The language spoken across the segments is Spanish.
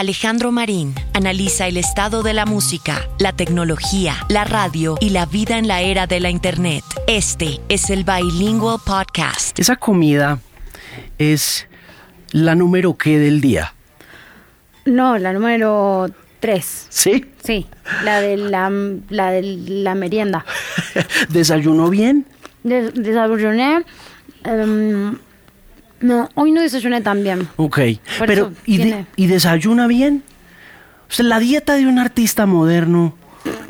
Alejandro Marín analiza el estado de la música, la tecnología, la radio y la vida en la era de la Internet. Este es el Bilingual Podcast. Esa comida es la número qué del día. No, la número tres. ¿Sí? Sí, la de la, la, de la merienda. ¿Desayunó bien? Des- desayuné. em, no, hoy no desayuné tan bien. Ok. Por Pero, ¿y, de- tiene- ¿y desayuna bien? O sea, ¿la dieta de un artista moderno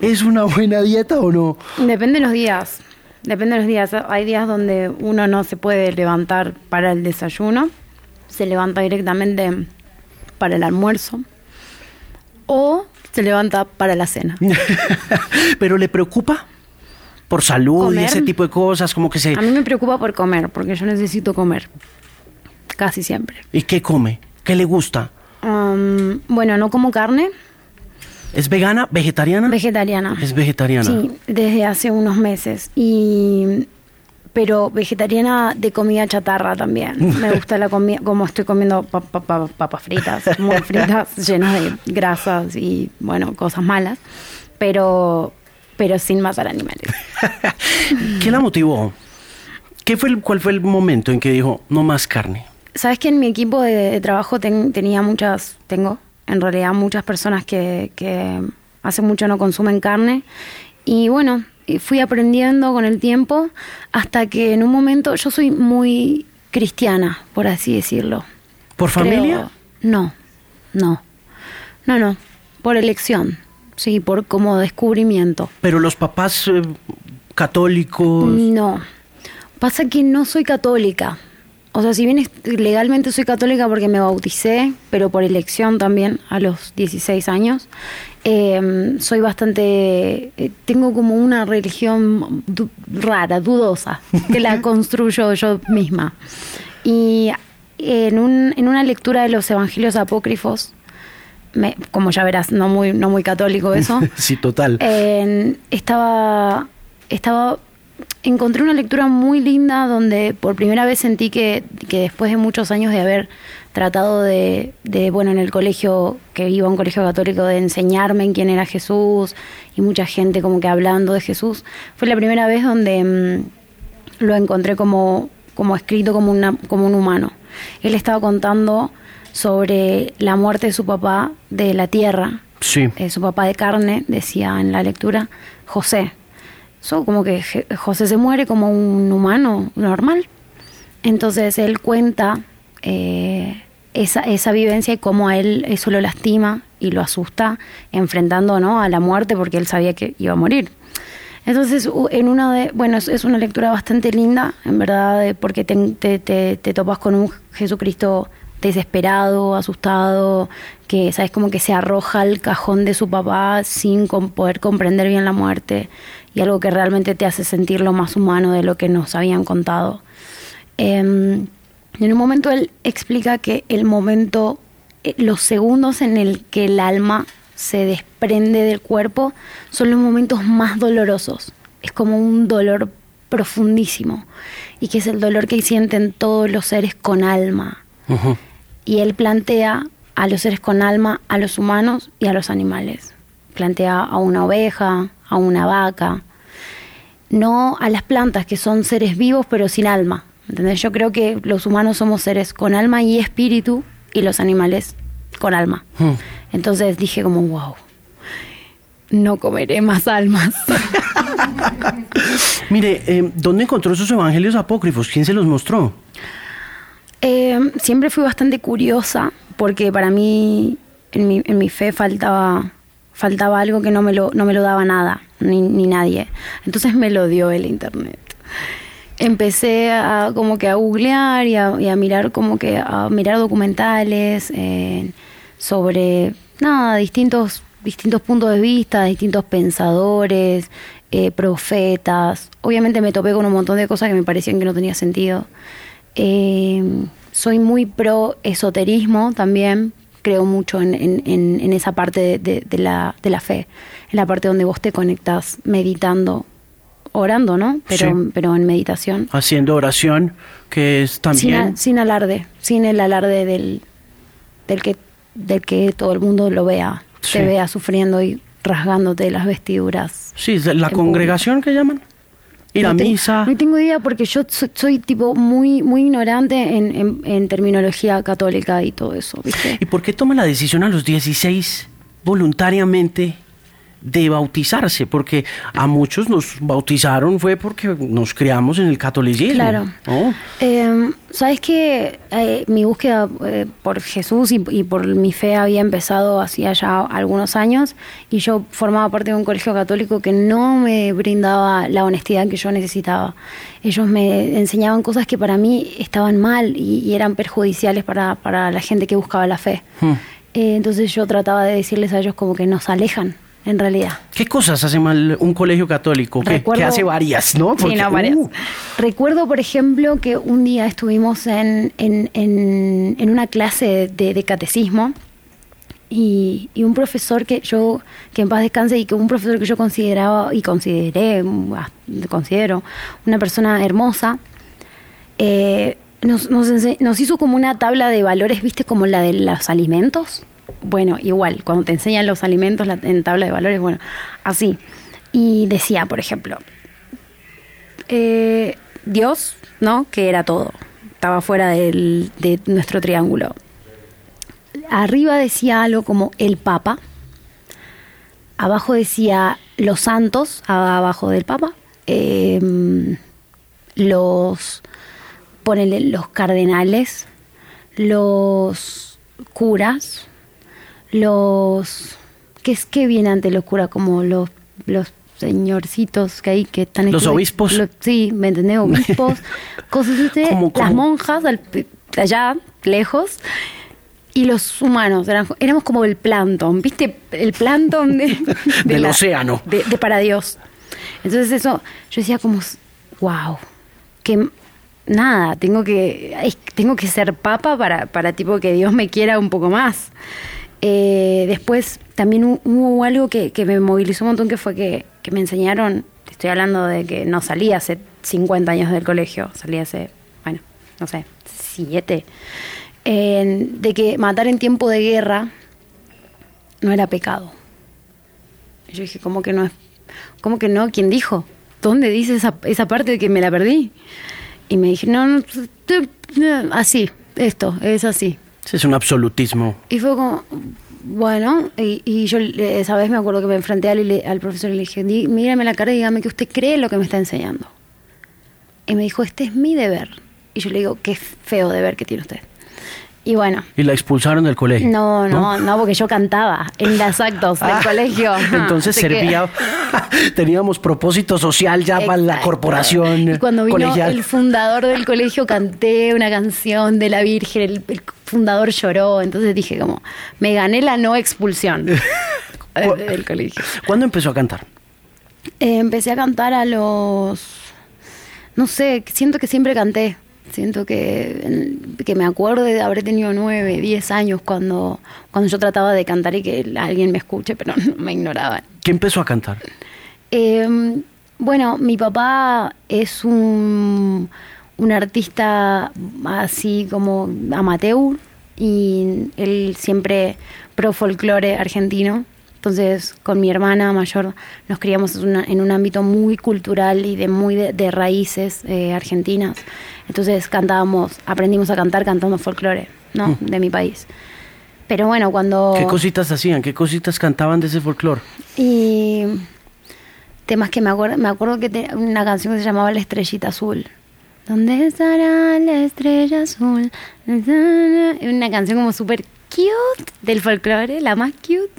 es una buena dieta o no? Depende de los días. Depende de los días. Hay días donde uno no se puede levantar para el desayuno. Se levanta directamente para el almuerzo. O se levanta para la cena. ¿Pero le preocupa? Por salud y ese tipo de cosas, como que se... A mí me preocupa por comer, porque yo necesito comer. Casi siempre. ¿Y qué come? ¿Qué le gusta? Um, bueno, no como carne, ¿Es vegana? ¿Vegetariana? vegetariana. Es vegetariana. Sí, desde hace unos meses. Y pero vegetariana de comida chatarra también. Me gusta la comida, como estoy comiendo pa- pa- pa- papas fritas, muy fritas, llenas de grasas y bueno, cosas malas, pero pero sin matar animales. ¿Qué la motivó? ¿Qué fue el, ¿Cuál fue el momento en que dijo, no más carne? Sabes que en mi equipo de, de trabajo ten- tenía muchas, tengo en realidad muchas personas que, que hace mucho no consumen carne y bueno, fui aprendiendo con el tiempo hasta que en un momento yo soy muy cristiana, por así decirlo. ¿Por Creo- familia? no, no, no, no, por elección, sí, por como descubrimiento. Pero los papás eh, católicos... No. Pasa que no soy católica. O sea, si bien legalmente soy católica porque me bauticé, pero por elección también a los 16 años, eh, soy bastante... eh, tengo como una religión du- rara, dudosa, que la construyo yo misma. Y en, un, en una lectura de los evangelios apócrifos, me- como ya verás, no muy, no muy católico eso, sí, total. estaba, estaba, encontré una lectura muy linda donde por primera vez sentí que, que después de muchos años de haber tratado de, de, bueno, en el colegio, que iba a un colegio católico, de enseñarme en quién era Jesús y mucha gente como que hablando de Jesús, fue la primera vez donde mm, lo encontré como, como escrito como, una, como un humano. Él estaba contando sobre la muerte de su papá de la tierra, sí. eh, su papá de carne, decía en la lectura, José. So, como que José se muere como un humano normal. Entonces él cuenta eh, esa, esa vivencia y cómo a él eso lo lastima y lo asusta enfrentando ¿no? a la muerte porque él sabía que iba a morir. Entonces, en una de, bueno, es, una lectura bastante linda, en verdad, porque te, te, te- te topas con un Jesucristo desesperado, asustado, que, ¿sabes? Como que se arroja al cajón de su papá sin poder comprender bien la muerte y algo que realmente te hace sentir lo más humano de lo que nos habían contado. Em, en un momento él explica que el momento, eh, los segundos en el que el alma se desprende del cuerpo son los momentos más dolorosos. Es como un dolor profundísimo y que es el dolor que sienten todos los seres con alma. Y él plantea a los seres con alma, a los humanos y a los animales. Plantea a una oveja, a una vaca, no a las plantas que son seres vivos pero sin alma. ¿entendés? Yo creo que los humanos somos seres con alma y espíritu y los animales con alma. Hmm. Entonces dije como, wow, no comeré más almas. Mire, eh, ¿dónde encontró esos evangelios apócrifos? ¿Quién se los mostró? Eh, siempre fui bastante curiosa porque para mí en mi, en mi fe faltaba faltaba algo que no me lo no me lo daba nada ni, ni nadie. Entonces me lo dio el internet. Empecé a como que a googlear y a, mirar como que a mirar documentales eh, sobre nada distintos distintos puntos de vista distintos pensadores eh, profetas. Obviamente me topé con un montón de cosas que me parecían que no tenía sentido. Eh, soy muy pro esoterismo también. Creo mucho en, en- en- esa parte de, de- de la, de la fe, en la parte donde vos te conectás meditando, orando, ¿no? Pero, Sí. pero en meditación. Haciendo oración, que es Sin, también... a- sin alarde, sin el alarde del, del que de que todo el mundo lo vea, Sí. te vea sufriendo y rasgándote las vestiduras. Sí, la congregación que llaman. Ir a No te- misa. No tengo idea porque yo soy, soy tipo muy muy ignorante en, en- en terminología católica y todo eso, ¿viste? ¿Y por qué toma la decisión a los 16 voluntariamente de bautizarse? Porque a muchos nos bautizaron fue porque nos criamos en el catolicismo. Claro. Eh, Sabes que mi búsqueda eh, por Jesús y, y por mi fe había empezado hacía ya algunos años y yo formaba parte de un colegio católico que no me brindaba la honestidad que yo necesitaba. Ellos me enseñaban cosas que para mí estaban mal y, y eran perjudiciales para, para la gente que buscaba la fe. Hmm. Eh, entonces yo trataba de decirles a ellos como que nos alejan, en realidad. ¿Qué cosas hace mal un colegio católico? Que, Recuerdo- que hace varias, ¿no? Sí, Porque, no, varias. uh, Recuerdo, por ejemplo, que un día estuvimos en, en, en, en una clase de, de catecismo y, y un profesor que yo, que en paz descanse, y que un profesor que yo consideraba y consideré, ah, considero, una persona hermosa, eh, nos, nos, nos hizo como una tabla de valores, viste, como la de los alimentos. Bueno, igual, cuando te enseñan los alimentos la- en tabla de valores, bueno, así. Y decía, por ejemplo, eh, Dios, ¿no? Que era todo. Estaba fuera del- de nuestro triángulo. Arriba decía algo como el Papa. Abajo decía los santos, abajo del Papa. Em, los, ponele, los cardenales, los curas, los... ¿Qué es que viene ante los curas? Como los, los señorcitos que hay que están... Los obispos. lo- sí, ¿me entendés? Obispos, cosas así. Las monjas al- allá, lejos. Y los humanos, eran- éramos como el plancton, ¿viste? El plancton de, de Del océano. De, de para Dios. Entonces eso, yo decía como, wow, que nada, tengo que, tengo que ser papa para, para tipo que Dios me quiera un poco más. Eh, después también hu- hubo algo que, me movilizó un montón, que fue que, me enseñaron, estoy hablando de que no salí hace 50 años del colegio, salí hace, bueno, no sé, siete, eh, de que matar en tiempo de guerra no era pecado. Yo dije, ¿cómo que no? ¿Cómo que no? ¿Quién dijo? ¿Dónde dice esa, esa parte de que me la perdí? Y me dije, no, no, te- así, esto, es así. Ese es un absolutismo. Y fue como, bueno, y, y yo eh, esa vez me acuerdo que me enfrenté al, profesor y le dije, "Dí- mírame la cara y dígame que usted cree lo que me está enseñando. Y me dijo, este es mi deber. Y yo le digo, qué feo deber que tiene usted. Y bueno, Y la expulsaron del colegio. no, no, no, porque yo cantaba en los actos del Ah, colegio. Entonces Así que- servía, teníamos propósito social ya para la corporación Y cuando vino colegial. el fundador del colegio canté una canción de la Virgen, el, el fundador lloró, entonces dije como, me gané la no expulsión del, colegio. ¿Cuándo empezó a cantar? Eh, empecé a cantar a los, no sé, siento que siempre canté. Siento que, que me acuerdo de haber tenido nueve, diez años cuando, cuando yo trataba de cantar y que alguien me escuche, pero me ignoraban. ¿Qué empezó a cantar? Eh, bueno, mi papá es un, un artista así como amateur y él siempre pro folclore argentino. Entonces, con mi hermana mayor nos criamos en, una- en un ámbito muy cultural y de muy de, de raíces eh, argentinas. Entonces cantábamos, aprendimos a cantar cantando folclore, ¿no? De mi país. Pero bueno, cuando... ¿Qué cositas hacían? ¿Qué cositas cantaban de ese folclore? Y temas que me acuerdo, me acuerdo que una canción que se llamaba La Estrellita Azul. ¿Dónde estará la estrella azul? Una canción como súper cute del folclore, la más cute.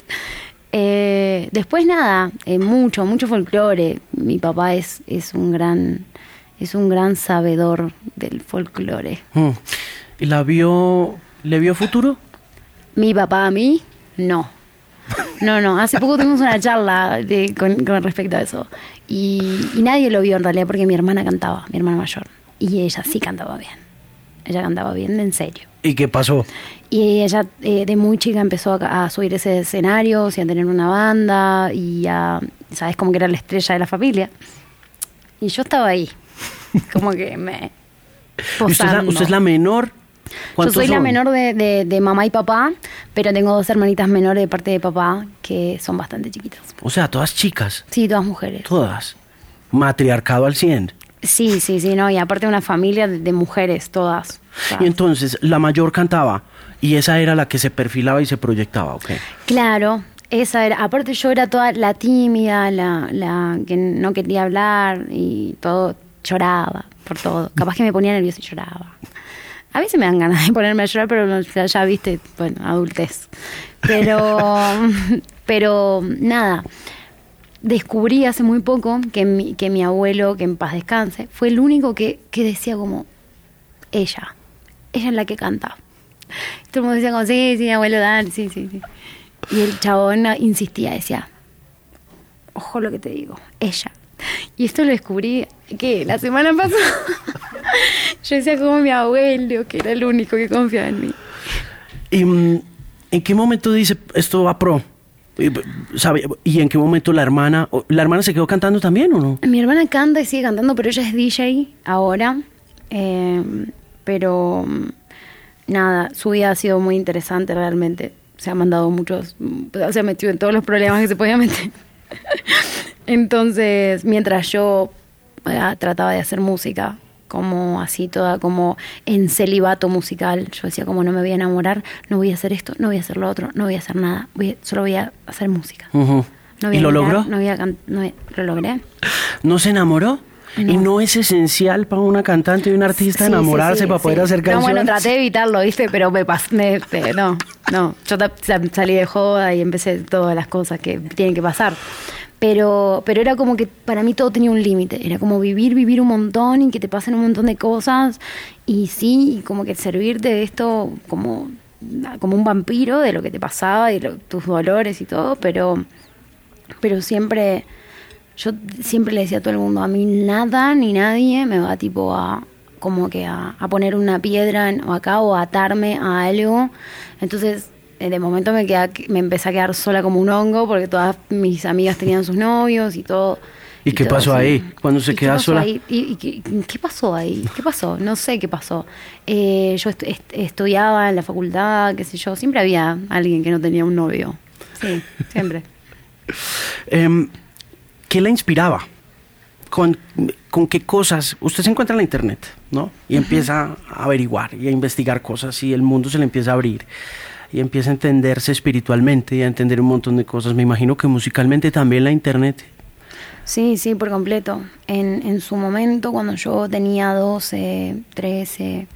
Eh, después nada, eh, mucho, mucho folclore. Mi papá es, es un gran, es un gran sabedor del folclore. Mm. ¿Y la vio, le vio futuro? Mi papá a mí, no. No, no. Hace poco tuvimos una charla de- con, con respecto a eso. Y, y nadie lo vio en realidad porque mi hermana cantaba, mi hermana mayor. Y ella sí cantaba bien. Ella cantaba bien, en serio. ¿Y qué pasó? Y ella eh, de muy chica empezó a, a subir ese escenario, y a tener una banda y a, ¿sabes? Como que era la estrella de la familia. Y yo estaba ahí, como que me... ¿Y usted, es la, usted es la menor Yo soy la menor de, de- de mamá y papá, pero tengo dos hermanitas menores de parte de papá que son bastante chiquitas. O sea, todas chicas, Sí, todas mujeres. todas. Matriarcado al 100. Sí, sí, sí, no, y aparte una familia de, de mujeres, todas. Y entonces la mayor cantaba y esa era la que se perfilaba y se proyectaba, ¿ok? Claro, esa era. Aparte yo era toda la tímida, la, la que no quería hablar y todo, lloraba por todo. Capaz que me ponía nerviosa y lloraba. A veces me dan ganas de ponerme a llorar, pero ya viste, bueno, adultez. Pero, pero nada, descubrí hace muy poco que mi, que mi abuelo, que en paz descanse, fue el único que, que decía como, ella, ella es la que canta. Todo el mundo decía como, sí, sí, abuelo, dale, sí, sí, sí. Y el chabón insistía, decía, ojo lo que te digo, ella. Y esto lo descubrí, que La semana pasada. Yo decía como mi abuelo, que era el único que confiaba en mí. ¿Y mm, en qué momento dice esto va pro? ¿Sabe? ¿Y en qué momento la hermana, la hermana se quedó cantando también o no? Mi hermana canta y sigue cantando, pero ella es DJ ahora. Eh, pero nada, su vida ha sido muy interesante realmente. Se ha mandado muchos, se ha metido en todos los problemas que se podía meter. Entonces, mientras yo eh, trataba de hacer música, como así toda, como en celibato musical, yo decía como no me voy a enamorar, no voy a hacer esto, no voy a hacer lo otro, no voy a hacer nada, voy a- solo voy a hacer música. No voy ¿Y a lo mirar, logró? No voy a no voy- lo logré. ¿No se enamoró? No. ¿Y no es esencial para una cantante y un artista Sí, enamorarse sí, sí, para poder hacer No, canciones? bueno, traté de evitarlo, ¿viste? Pero me pasé. no, no. Yo salí de joda y empecé todas las cosas que tienen que pasar. Pero, pero era como que para mí todo tenía un límite. Era como vivir, vivir un montón y que te pasen un montón de cosas. Y sí, como que servirte de esto como, como un vampiro de lo que te pasaba y lo- tus dolores y todo. Pero, pero siempre yo siempre le decía a todo el mundo, a mí nada ni nadie me va tipo a como que a, a poner una piedra en- o acá o a atarme a algo. Entonces, de momento me, queda, me empecé a quedar sola como un hongo porque todas mis amigas tenían sus novios y todo. ¿Y qué todo pasó así. ahí, cuando se ¿Y qué queda sola? ahí? ¿Y, y qué, qué pasó ahí? ¿Qué pasó? No sé qué pasó. Eh, yo est- estudiaba en la facultad, qué sé yo. Siempre había alguien que no tenía un novio. Sí, siempre. Em, ¿Qué la inspiraba? ¿Con, ¿Con qué cosas? Usted se encuentra en la internet, ¿no? Y empieza a averiguar y a investigar cosas y el mundo se le empieza a abrir y empieza a entenderse espiritualmente y a entender un montón de cosas. Me imagino que musicalmente también la internet. Sí, sí, por completo. En, en su momento, cuando yo tenía 12, 13,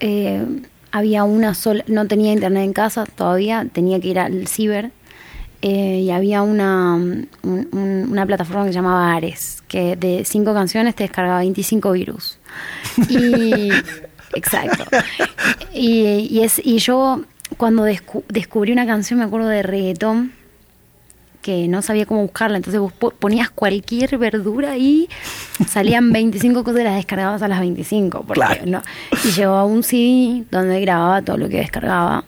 eh, había una sola, no tenía internet en casa todavía, tenía que ir al ciber. eh, y había una, un- un- una plataforma que se llamaba Ares, que de cinco canciones te descargaba 25 virus. Y, exacto. Y, y es, y yo, cuando descu- descubrí una canción, me acuerdo de reggaetón, que no sabía cómo buscarla, entonces vos po- ponías cualquier verdura y salían 25 cosas y las descargabas a las 25. Porque, Claro. no, y llevaba un CD donde grababa todo lo que descargaba.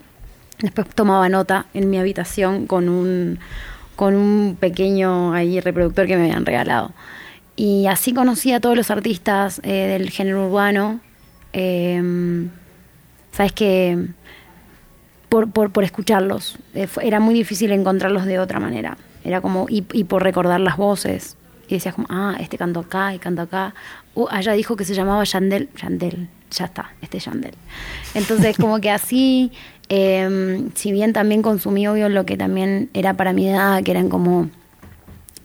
Después tomaba nota en mi habitación con un, con un pequeño ahí reproductor que me habían regalado. Y así conocí a todos los artistas eh, del género urbano. Eh, Sabes que por, por, por escucharlos. Eh, era muy difícil encontrarlos de otra manera. Era como, y, y por recordar las voces. Y decías como, ah, este cantó acá y cantó acá. Uh, allá dijo que se llamaba Yandel. Yandel, ya está, este es Yandel. Entonces, como que así, eh, si bien también consumí, obvio, lo que también era para mi edad, que eran como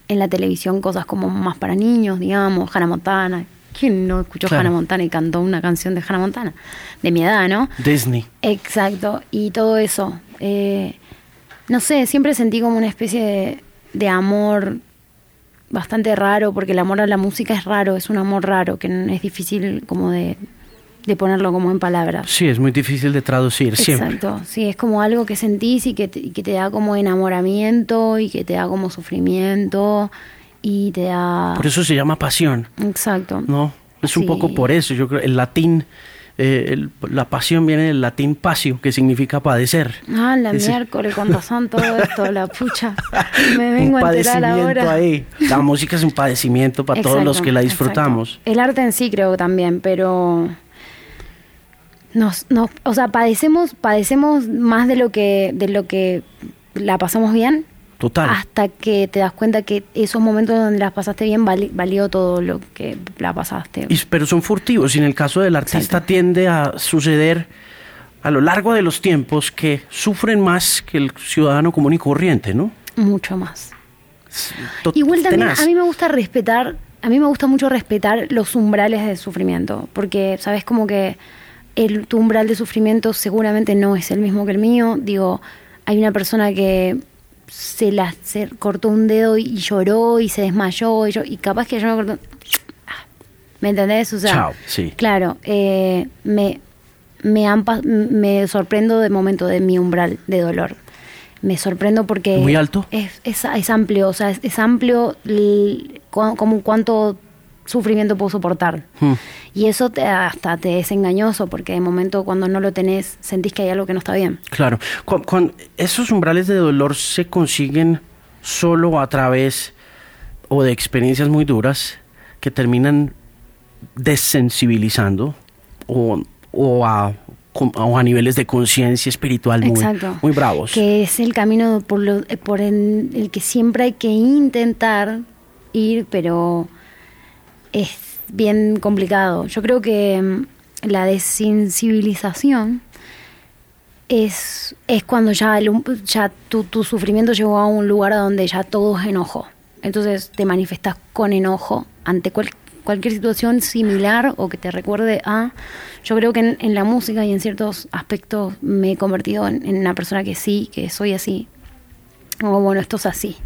en la televisión cosas como más para niños, digamos, Hannah Montana. ¿Quién no escuchó Claro. Hannah Montana y cantó una canción de Hannah Montana? De mi edad, ¿no? Disney. Exacto, y todo eso. eh, no sé, siempre sentí como una especie de, de amor bastante raro, porque el amor a la música es raro, es un amor raro, que es difícil como de, de ponerlo como en palabras. Sí, es muy difícil de traducir siempre. Exacto, sí, es como algo que sentís y que te, y que te da como enamoramiento y que te da como sufrimiento y. Por eso se llama pasión, Exacto. ¿no? Es un poco por eso. Yo creo el latín, eh, el- la pasión viene del latín pasio, que significa padecer. Ah, la Ese- miércoles, con razón todo esto, la pucha. Me vengo un a enterar padecimiento ahora. ahí. La música es un padecimiento para todos los que la exacto. disfrutamos. El arte en sí creo también, pero nos, nos, o sea, padecemos, padecemos más de lo que, de lo que la pasamos bien. Total. Hasta que te das cuenta que esos momentos donde las pasaste bien vali- valió todo lo que la pasaste. Y- pero son furtivos y en el caso del artista Exacto. tiende a suceder a lo largo de los tiempos que sufren más que el ciudadano común y corriente, ¿no? Mucho más. Igual también tenaz. a mí me gusta respetar, a mí me gusta mucho respetar los umbrales de sufrimiento, porque sabes como que el tu umbral de sufrimiento seguramente no es el mismo que el mío. Digo, hay una persona que se la se cortó un dedo y lloró y se desmayó y, yo, y capaz que yo me cortó ¿Me entendés? O sea, Chao, sí. Claro, eh, me, me, han me sorprendo de momento de mi umbral de dolor. Me sorprendo porque... ¿Muy alto? Es, es, es amplio, o sea, es, es amplio como cuánto sufrimiento puedo soportar. Hmm. Y eso te, hasta te es engañoso porque de momento cuando no lo tenés sentís que hay algo que no está bien. Claro. Cuan- esos umbrales de dolor se consiguen solo a través o de experiencias muy duras que terminan desensibilizando o, o a, con- o a niveles de conciencia espiritual muy, Exacto. muy bravos. Que es el camino por, lo- por el, el que siempre hay que intentar ir, pero es bien complicado. Yo creo que mm, la desensibilización es, es cuando ya, el, ya tu, tu sufrimiento llegó a un lugar donde ya todo es enojo. Entonces te manifestas con enojo ante cual- cualquier situación similar o que te recuerde a... Yo creo que en, en la música y en ciertos aspectos me he convertido en, en una persona que sí, que soy así. Como, bueno, esto es así.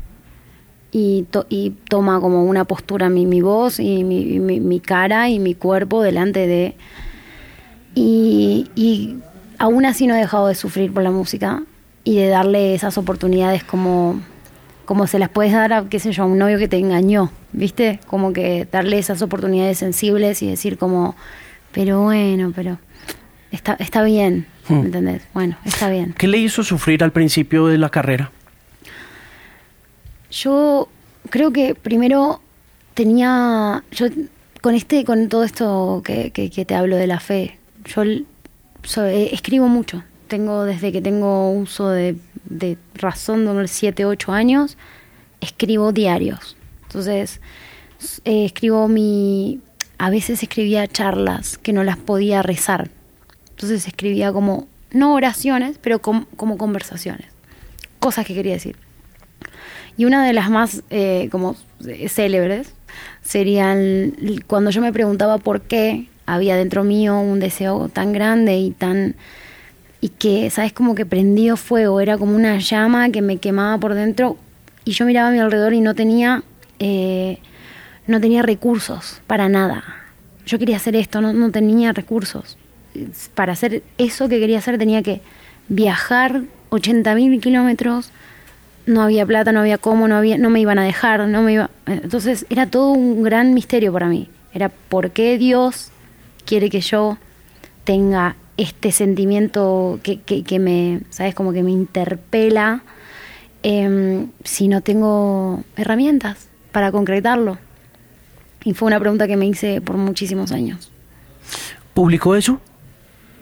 Y, to- y toma como una postura mi, mi voz y mi, mi, mi cara y mi cuerpo delante de... Y, y aún así no he dejado de sufrir por la música y de darle esas oportunidades como, como se las puedes dar a, qué sé yo, a un novio que te engañó, ¿viste? Como que darle esas oportunidades sensibles y decir como, pero bueno, pero está, está bien, Hmm. ¿me entendés? Bueno, está bien. ¿Qué le hizo sufrir al principio de la carrera? Yo creo que primero tenía, yo con este, con todo esto que, que- te hablo de la fe, yo so- eh, escribo mucho. Tengo desde que tengo uso de, de razón de unos 7, 8 años, escribo diarios. Entonces, eh, escribo mi, a veces escribía charlas que no las podía rezar. Entonces escribía como, no oraciones, pero com- como conversaciones. Cosas que quería decir. Y una de las más eh, como eh, célebres serían cuando yo me preguntaba por qué había dentro mío un deseo tan grande y tan y que, sabes, como que prendido fuego, era como una llama que me quemaba por dentro y yo miraba a mi alrededor y no tenía eh, no tenía recursos para nada. Yo quería hacer esto, no, no tenía recursos. Para hacer eso que quería hacer tenía que viajar 80.000 kilómetros no había plata, no había cómo, no había, no me iban a dejar, no me iba. Entonces era todo un gran misterio para mí. Era por qué Dios quiere que yo tenga este sentimiento que, que, que me, sabes, como que me interpela em, si no tengo herramientas para concretarlo. Y fue una pregunta que me hice por muchísimos años. ¿Publicó eso?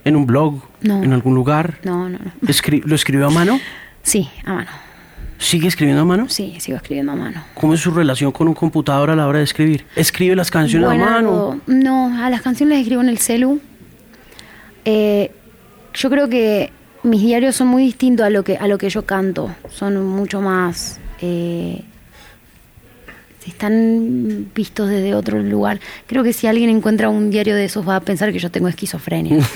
¿En un blog? No. ¿En algún lugar? No, no, no. ¿Lo escribió a mano? Sí, a mano. ¿Sigue escribiendo a mano? Sí, sigo escribiendo a mano. ¿Cómo es su relación con un computador a la hora de escribir? ¿Escribe las canciones Bueno, a mano? No, a las canciones las escribo en el celu. Eh, yo creo que mis diarios son muy distintos a lo que a lo que yo canto. Son mucho más eh, están vistos desde otro lugar. Creo que si alguien encuentra un diario de esos va a pensar que yo tengo esquizofrenia.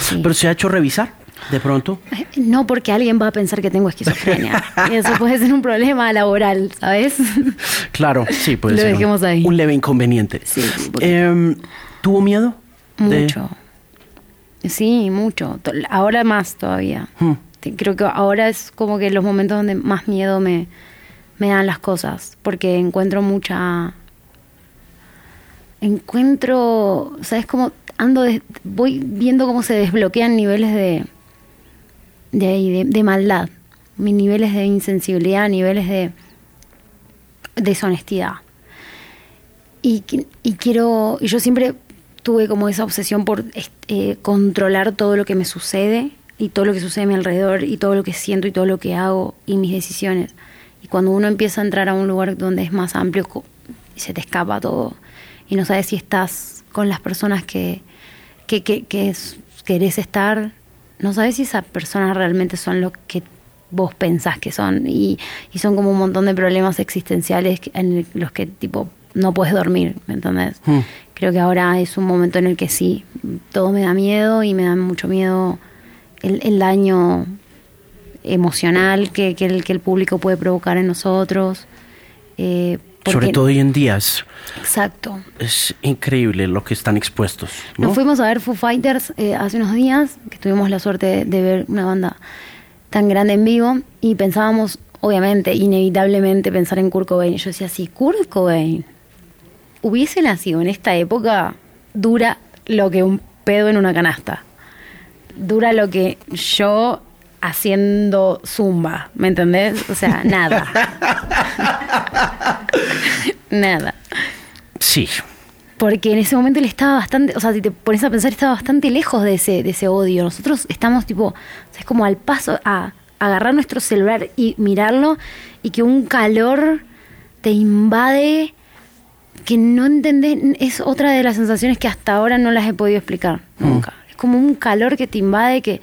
Sí. ¿Pero se ha hecho revisar de pronto? No porque alguien va a pensar que tengo esquizofrenia. Y eso puede ser un problema laboral, ¿sabes? Claro, sí, puede Lo ser un- dejemos ahí. un leve inconveniente. Sí, un. Em, ¿Tuvo miedo? de- Mucho. Sí, mucho. Ahora más todavía. Hmm. Creo que ahora es como que los momentos donde más miedo me, me dan las cosas. Porque encuentro mucha. Encuentro. ¿Sabes cómo? Ando. des- voy viendo cómo se desbloquean niveles de. De, de, de maldad. Mis niveles de insensibilidad, niveles de. deshonestidad. Y, qui- y quiero, y yo siempre tuve como esa obsesión por eh, controlar todo lo que me sucede y todo lo que sucede a mi alrededor y todo lo que siento y todo lo que hago y mis decisiones. Y cuando uno empieza a entrar a un lugar donde es más amplio, se te escapa todo y no sabes si estás con las personas que, que, que, que querés estar, no sabes si esas personas realmente son lo que vos pensás que son y, y son como un montón de problemas existenciales en los que tipo no puedes dormir, ¿me entendés? Hmm. Creo que ahora es un momento en el que sí, todo me da miedo y me da mucho miedo el, el daño emocional que, que, el, que el público puede provocar en nosotros. Eh, Sobre todo hoy en día. exacto. Es increíble lo que están expuestos. Nos fuimos a ver Foo Fighters eh, hace unos días, que tuvimos la suerte de, ver una banda tan grande en vivo y pensábamos, obviamente, inevitablemente pensar en Kurt Cobain. Yo decía, si Kurt Cobain hubiese nacido en esta época, dura lo que un pedo en una canasta. Dura lo que yo haciendo zumba, ¿me entendés? O sea, nada. nada. Sí. Porque en ese momento él estaba bastante, o sea, si te pones a pensar, estaba bastante lejos de ese, de ese odio. Nosotros estamos tipo, es como al paso a agarrar nuestro celular y mirarlo y que un calor te invade que no entendés, es otra de las sensaciones que hasta ahora no las he podido explicar mm. nunca. Es como un calor que te invade, que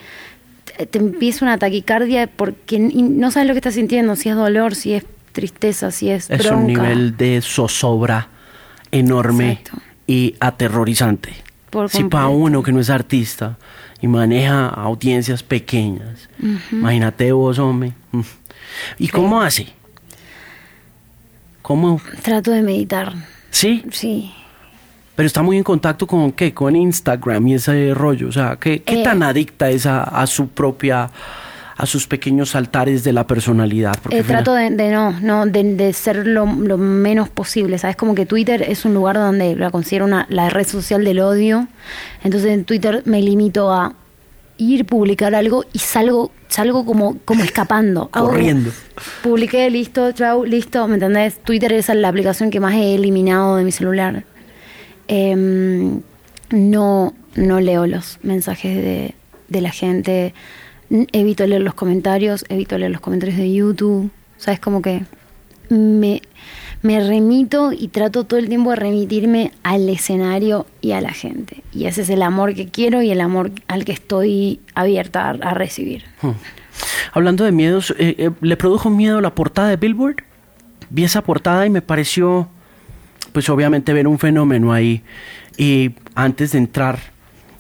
te empieza una taquicardia porque no sabes lo que estás sintiendo, si es dolor, si es tristeza, si es... Es un nivel de zozobra enorme y aterrorizante. si para uno que no es artista y maneja audiencias pequeñas, imagínate vos, hombre. ¿Y cómo hace? ¿Cómo? Trato de meditar. ¿Sí? Sí. Pero está muy en contacto con qué, con Instagram y ese rollo. O sea, ¿qué, qué tan eh, adicta es a, su propia a sus pequeños altares de la personalidad. Eh, trato de, no, no, de, ser lo, menos posible, ¿sabes? Como que Twitter es un lugar donde la considero una, la red social del odio. Entonces en Twitter me limito a ir, publicar algo y salgo, salgo como, como escapando. Corriendo. publiqué, listo, chau, listo, ¿me entendés? Twitter es la aplicación que más he eliminado de mi celular. Em, no, no leo los mensajes de, de, la gente, evito leer los comentarios, evito leer los comentarios de YouTube, ¿sabes? Como que me, me remito y trato todo el tiempo de remitirme al escenario y a la gente. Y ese es el amor que quiero y el amor al que estoy abierta a, recibir. Hmm. Hablando de miedos, eh, eh, ¿le produjo miedo la portada de Billboard? Vi esa portada y me pareció pues obviamente ver un fenómeno ahí. Y antes de entrar,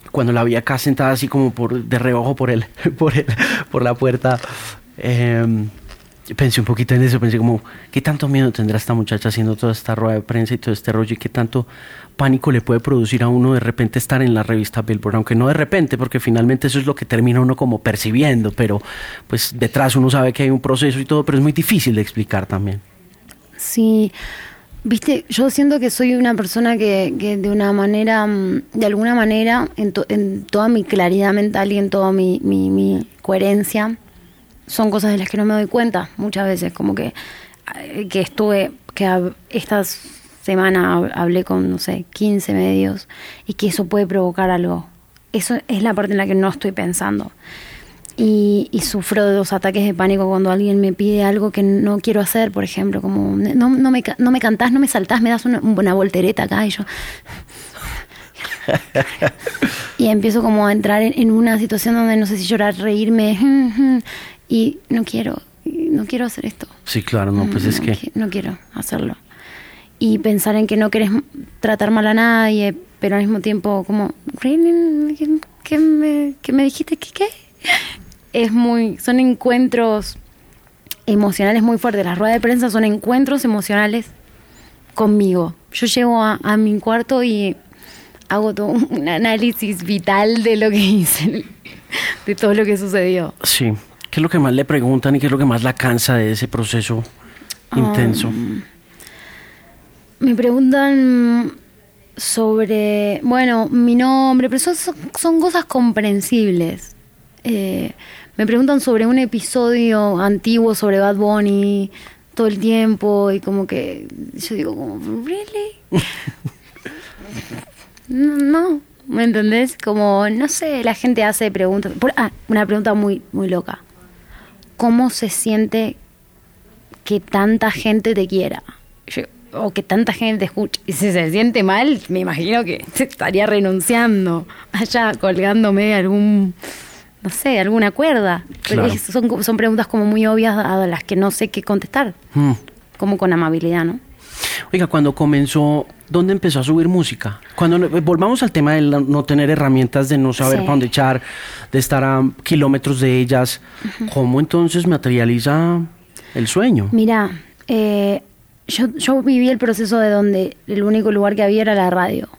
cuando la vi acá sentada así como por de reojo por el, por por la puerta, em, pensé un poquito en eso, pensé como, ¿qué tanto miedo tendrá esta muchacha haciendo toda esta rueda de prensa y todo este rollo? ¿Y qué tanto pánico le puede producir a uno de repente estar en la revista Billboard? Aunque no de repente, porque finalmente eso es lo que termina uno como percibiendo, pero pues detrás uno sabe que hay un proceso y todo, pero es muy difícil de explicar también. Sí, Viste, yo siento que soy una persona que, que de una manera, mm, de alguna manera, en, en toda mi claridad mental y en toda mi, mi, coherencia, son cosas de las que no me doy cuenta muchas veces, como que, eh, que estuve, que esta semana hablé con, no sé, 15 medios y que eso puede provocar algo. Eso es la parte en la que no estoy pensando y, sufro de dos ataques de pánico cuando alguien me pide algo que no quiero hacer, por ejemplo, como no, no, me, no me cantás, no me saltás, me das una, una voltereta acá y yo... y empiezo como a entrar en, una situación donde no sé si llorar, reírme y no quiero, no quiero hacer esto. Sí, claro, no, pues es que... No quiero hacerlo. Y pensar en que no querés tratar mal a nadie, pero al mismo tiempo como... ¿Qué, me, qué me dijiste? ¿Qué? qué? Es muy, son encuentros emocionales muy fuertes. Las ruedas de prensa son encuentros emocionales conmigo. Yo llego a, mi cuarto y hago todo un análisis vital de lo que hice, de todo lo que sucedió. Sí. ¿Qué es lo que más le preguntan y qué es lo que más la cansa de ese proceso intenso? Um, me preguntan sobre, bueno, mi nombre, pero son, son cosas comprensibles. Eh, me preguntan sobre un episodio antiguo sobre Bad Bunny todo el tiempo y como que yo digo como, ¿really? No, ¿me entendés? Como, no sé, la gente hace preguntas. ah, una pregunta muy, muy loca. ¿Cómo se siente que tanta gente te quiera? o que tanta gente te escuche. Y si se siente mal, me imagino que estaría renunciando, allá colgándome algún, no sé, alguna cuerda. Son, son preguntas como muy obvias a las que no sé qué contestar. Hmm. Como con amabilidad, ¿no? Oiga, cuando comenzó, ¿dónde empezó a subir música? Cuando volvamos al tema de no tener herramientas, de no saber para dónde echar, de estar a kilómetros de ellas, ¿cómo entonces materializa el sueño? Mira, eh, yo, yo viví el proceso de donde el único lugar que había era la radio.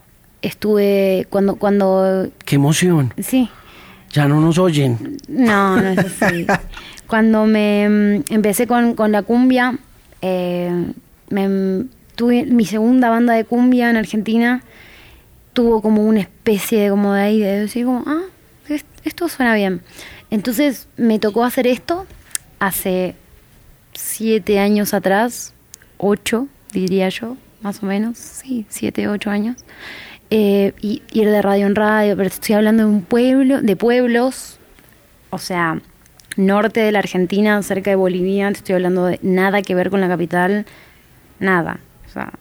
Estuve cuando... cuando ¡Qué emoción! Sí. Ya no nos oyen. No, no es así. cuando me mm, empecé con, con la cumbia, eh, me, tuve mi segunda banda de cumbia en Argentina, tuvo como una especie de como de ahí, de decir como, ah, esto suena bien. Entonces me tocó hacer esto hace siete años atrás, ocho, diría yo, más o menos, sí, siete, ocho años. Eh, y ir de radio en radio, pero estoy hablando de un pueblo, de pueblos, o sea, norte de la Argentina, cerca de Bolivia, te estoy hablando de nada que ver con la capital, nada. O sea,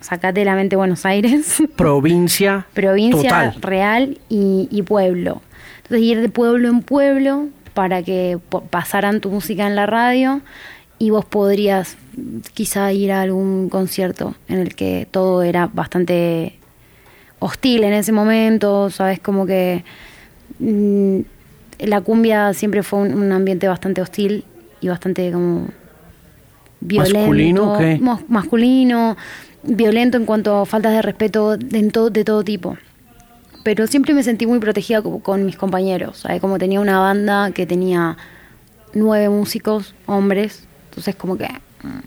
sacate de la mente Buenos Aires. Provincia. Provincia real y, pueblo. Entonces ir de pueblo en pueblo para que pasaran tu música en la radio y vos podrías quizá ir a algún concierto en el que todo era bastante hostil en ese momento, sabes como que mm, la cumbia siempre fue un, ambiente bastante hostil y bastante como violento, masculino, masculino, violento en cuanto a faltas de respeto de, todo, de todo tipo. Pero siempre me sentí muy protegida con, mis compañeros, ¿sabes? como tenía una banda que tenía nueve músicos, hombres, entonces como que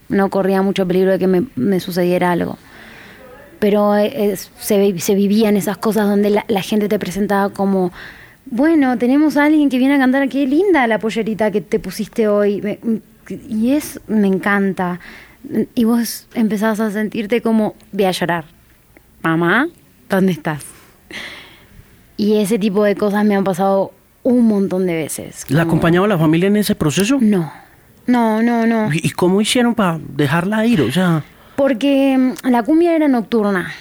no corría mucho peligro de que me, sucediera algo. Pero eh, se, se vivían esas cosas donde la gente te presentaba como bueno, tenemos a alguien que viene a cantar, qué linda la pollerita que te pusiste hoy. y es, me encanta. Y vos empezás a sentirte como, voy a llorar. Mamá, ¿dónde estás? Y ese tipo de cosas me han pasado un montón de veces. ¿La acompañaba la familia en ese proceso? No, no, no, no. ¿Y cómo hicieron para dejarla ir? O sea... Porque mm, la cumbia era nocturna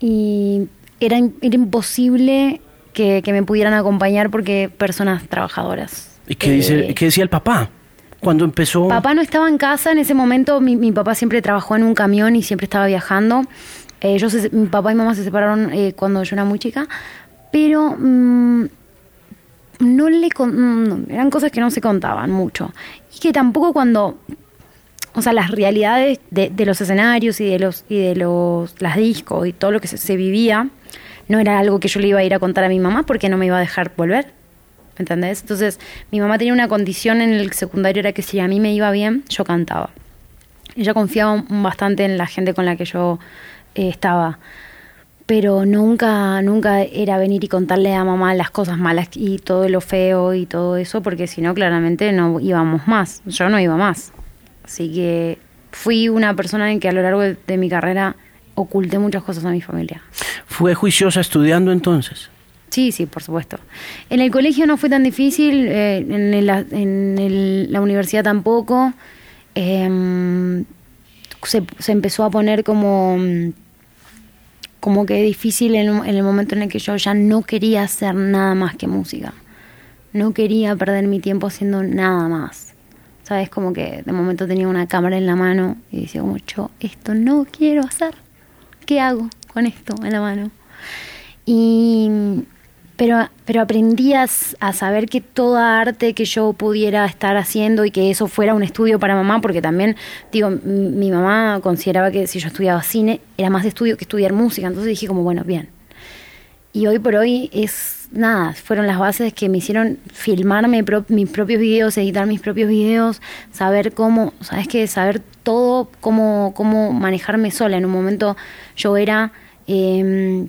y era, era imposible que, me pudieran acompañar porque personas trabajadas. ¿Y qué, dice, eh, qué decía el papá? Cuando empezó... Papá no estaba en casa en ese momento, mi, papá siempre trabajó en un camión y siempre estaba viajando. Eh, mi papá y mamá se separaron eh, cuando yo era muy chica, pero mm, no le mm, eran cosas que no se contaban mucho. Y que tampoco cuando o sea, las realidades de, los escenarios y de los y de los las discos y todo lo que se vivía no era algo que yo le iba a ir a contar a mi mamá porque no me iba a dejar volver. ¿Me entendés? Entonces, mi mamá tenía una condición en el secundario, era que si a mí me iba bien, yo cantaba. Ella confiaba bastante en la gente con la que yo eh, estaba. Pero nunca, nunca era venir y contarle a mamá las cosas malas y todo lo feo y todo eso, porque si no, claramente no íbamos más. Yo no iba más. Así que fui una persona en que a lo largo de mi carrera oculté muchas cosas a mi familia. ¿Fue juiciosa estudiando entonces? Sí, sí, por supuesto. En el colegio no fue tan difícil, eh, en, la universidad tampoco. Em, se, empezó a poner como, como que difícil en, en el momento en el que yo ya no quería hacer nada más que música. No quería perder mi tiempo haciendo nada más. ¿Sabes? Como que de momento tenía una cámara en la mano y decía como yo esto no quiero hacer. ¿qué hago con esto en la mano? Y, pero, pero aprendí a, saber que toda arte que yo pudiera estar haciendo y que eso fuera un estudio para mamá, porque también, digo, mi mamá consideraba que si yo estudiaba cine era más estudio que estudiar música, entonces dije como, bueno, bien. Y hoy por hoy es nada, fueron las bases que me hicieron filmarme mis propios videos, editar mis propios videos, saber cómo, sabes que saber todo, cómo, cómo manejarme sola. En un momento yo era em,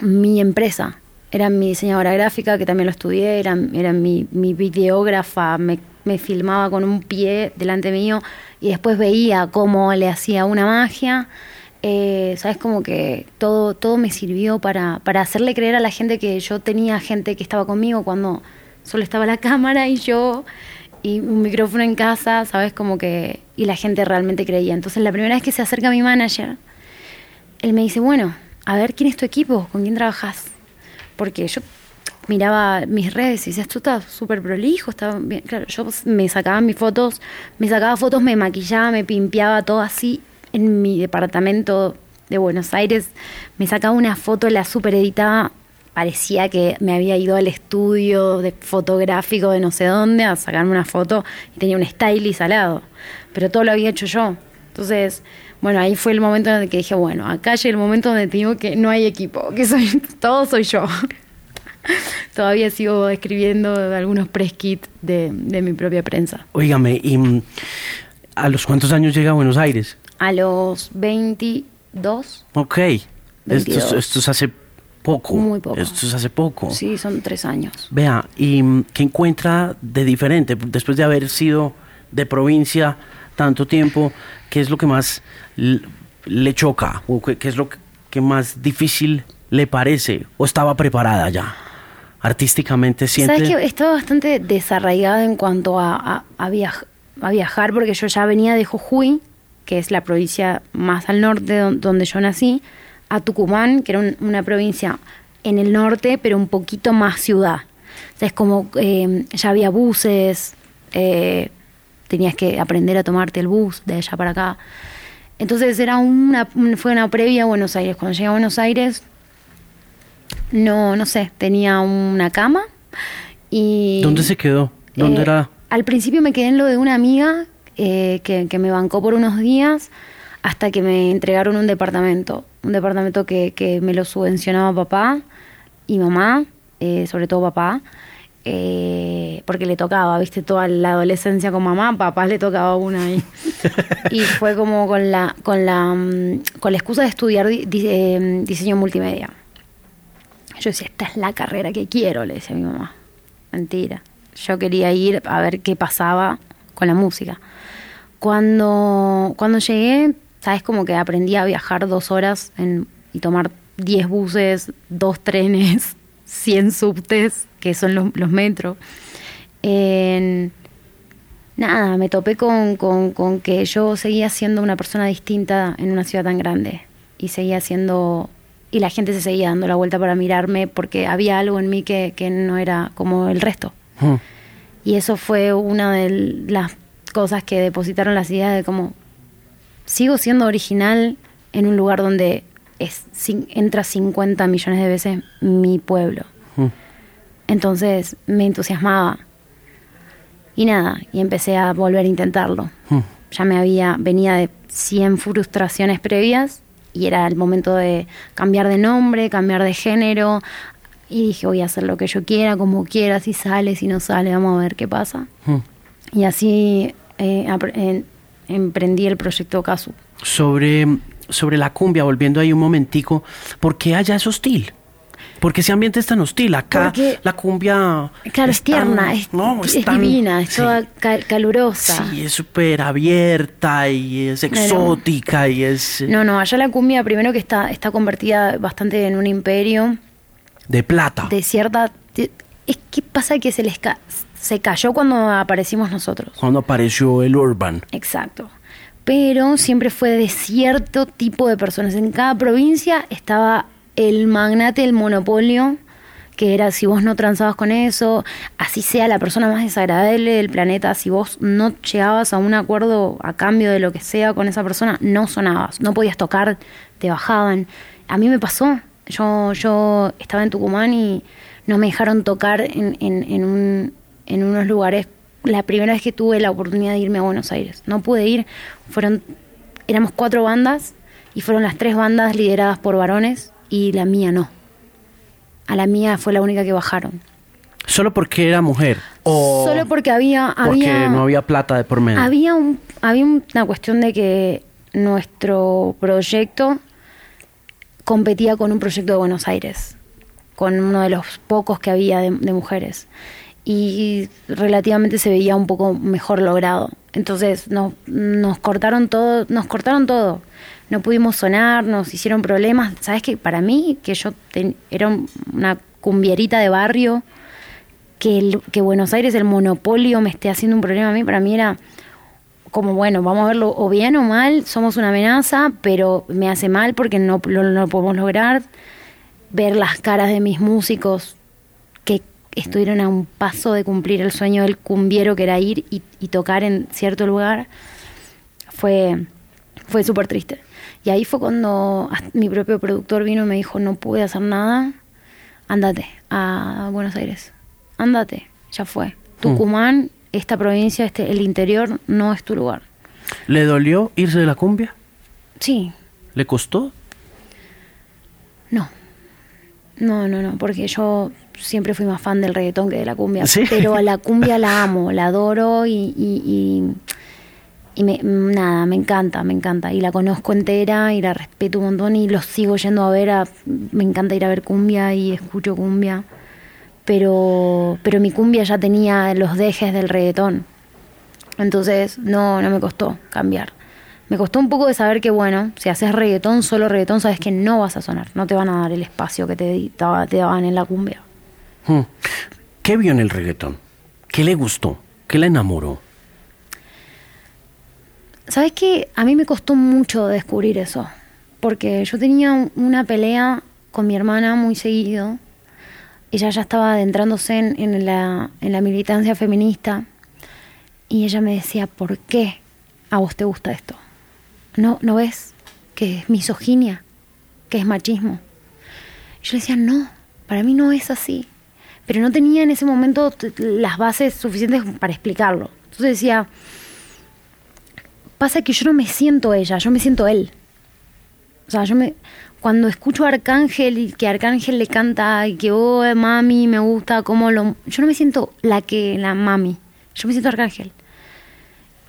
mi empresa, era mi diseñadora gráfica, que también lo estudié, era, era mi, mi videógrafa, me, me filmaba con un pie delante mío y después veía cómo le hacía una magia eh, sabes como que todo, todo me sirvió para, para hacerle creer a la gente que yo tenía gente que estaba conmigo cuando solo estaba la cámara y yo y un micrófono en casa, sabes como que y la gente realmente creía. Entonces la primera vez que se acerca mi manager, él me dice, bueno, a ver quién es tu equipo, con quién trabajas, porque yo miraba mis redes y decía, esto está súper prolijo, estaba bien. Claro, yo me sacaba mis fotos, me sacaba fotos, me maquillaba, me pimpeaba todo así en mi departamento de Buenos Aires, me sacaba una foto, la super editaba, parecía que me había ido al estudio de fotográfico de no sé dónde a sacarme una foto y tenía un stylist al lado, pero todo lo había hecho yo. Entonces, bueno, ahí fue el momento en el que dije, bueno, acá llega el momento donde te digo que no hay equipo, que soy todo soy yo. Todavía sigo escribiendo algunos press kits de, de mi propia prensa. Óigame, ¿y mm, a los cuántos años llega a Buenos Aires? A los 22. Ok. Esto, 22. es- esto es hace poco. Muy poco. Esto es hace poco. Sí, son tres años. Vea, ¿y qué encuentra de diferente después de haber sido de provincia tanto tiempo? ¿Qué es lo que más le choca? ¿O qué, qué es lo que- más difícil le parece? ¿O estaba preparada ya? Artísticamente siente... Sabes que estaba bastante desarraigada en cuanto a, a- a viaj- a viajar, porque yo ya venía de Jujuy, que es la provincia más al norte don- donde yo nací, a Tucumán, que era un- una provincia en el norte, pero un poquito más ciudad. Es como eh, ya había buses, eh, tenías que aprender a tomarte el bus de allá para acá. Entonces era una, un- fue una previa a Buenos Aires. Cuando llegué a Buenos Aires, no, no sé, tenía una cama y... ¿Dónde se quedó? ¿Dónde eh, era? Al principio me quedé en lo de una amiga eh, que, que me bancó por unos días hasta que me entregaron un departamento. Un departamento que, que me lo subvencionaba papá y mamá, eh, sobre todo papá, eh, porque le tocaba, viste, toda la adolescencia con mamá, papá le tocaba una ahí. y fue como con la, con la, mm, con la excusa de estudiar di- di- eh, diseño multimedia. Yo decía, esta es la carrera que quiero, le decía a mi mamá. Mentira. Yo quería ir a ver qué pasaba con la música. Cuando, cuando llegué, sabes como que aprendí a viajar dos horas en- y tomar 10 buses, dos trenes, 100 subtes, que son los, los metros. En- nada, me topé con, con- con que yo seguía siendo una persona distinta en una ciudad tan grande. Y seguía siendo. Y la gente se seguía dando la vuelta para mirarme porque había algo en mí que, que no era como el resto. Mm. Y eso fue una de las cosas que depositaron las ideas de cómo sigo siendo original en un lugar donde es, cin- entra 50 millones de veces mi pueblo. Mm. Entonces me entusiasmaba. Y nada, y empecé a volver a intentarlo. Mm. Ya me había, venía de 100 frustraciones previas y era el momento de cambiar de nombre, cambiar de género. Y dije, voy a hacer lo que yo quiera, como quiera, si sale, si no sale, vamos a ver qué pasa. Mm. Y así eh, en- emprendí el proyecto Casu. Sobre, sobre la cumbia, volviendo ahí un momentico, ¿por qué allá es hostil? ¿Por qué ese ambiente es tan hostil? Acá Porque- la cumbia... Claro, es, tan- tierna, es, no, es tan- divina, es sí. toda ca- calurosa. Sí, es súper abierta y es exótica y es eh, No, no, allá la cumbia primero que está, está convertida bastante en un imperio de plata. de cierta... de- es que pasa que se les se cayó cuando aparecimos nosotros. Cuando apareció el urban. Exacto. Pero siempre fue de cierto tipo de personas. En cada provincia estaba el magnate, el monopolio, que era si vos no transabas con eso, así sea la persona más desagradable del planeta, si vos no llegabas a un acuerdo a cambio de lo que sea con esa persona, no sonabas, no podías tocar, te bajaban. A mí me pasó. Yo, yo estaba en Tucumán y no me dejaron tocar en, en, en, un, en unos lugares la primera vez que tuve la oportunidad de irme a Buenos Aires. No pude ir, fueron, éramos cuatro bandas y fueron las tres bandas lideradas por varones y la mía no. A la mía fue la única que bajaron. Solo porque era mujer. O Solo porque había, porque había, no había plata de por medio. había, un, había una cuestión de que nuestro proyecto competía con un proyecto de Buenos Aires, con uno de los pocos que había de, de mujeres. Y relativamente se veía un poco mejor logrado. Entonces nos, nos cortaron todo, nos cortaron todo. No pudimos sonar, nos hicieron problemas. ¿Sabes que Para mí, que yo era una cumbierita de barrio, que, que Buenos Aires, el monopolio, me esté haciendo un problema a mí, para mí era como, bueno, vamos a verlo o bien o mal, somos una amenaza, pero me hace mal porque no lo podemos lograr. Ver las caras de mis músicos que estuvieron a un paso de cumplir el sueño del cumbiero que era ir y, tocar en cierto lugar, fue, fue súper triste. Y ahí fue cuando mi propio productor vino y me dijo, no pude hacer nada, andate a Buenos Aires, andate, ya fue. Tucumán, esta provincia, este, el interior, no es tu lugar. ¿Le dolió irse de la cumbia? Sí. ¿Le costó? No. No, no, no, porque yo siempre fui más fan del reggaetón que de la cumbia. Pero a la cumbia la amo, la adoro y, y, y, me, nada, me encanta, me encanta. Y la conozco entera y la respeto un montón y los sigo yendo a ver. A, me encanta ir a ver cumbia y escucho cumbia. Pero, pero mi cumbia ya tenía los dejes del reggaetón. Entonces no, no me costó cambiar. Me costó un poco de saber que, bueno, si haces reggaetón, solo reggaetón, sabes que no vas a sonar, no te van a dar el espacio que te, te daban en la cumbia. Hmm. ¿Qué vio en el reggaetón? ¿Qué le gustó? ¿Qué le enamoró? ¿Sabes qué? A mí me costó mucho descubrir eso, porque yo tenía una pelea con mi hermana muy seguido. Ella ya estaba adentrándose en, la, en la militancia feminista y ella me decía, ¿por qué a vos te gusta esto? ¿No, ¿No ves que es misoginia? ¿Que es machismo? Yo le decía, no, para mí no es así. Pero no tenía en ese momento las bases suficientes para explicarlo. Entonces decía, pasa que yo no me siento ella, yo me siento él. O sea, yo me cuando escucho a Arcángel y que Arcángel le canta y que oh mami me gusta cómo lo yo no me siento la que la mami, yo me siento Arcángel.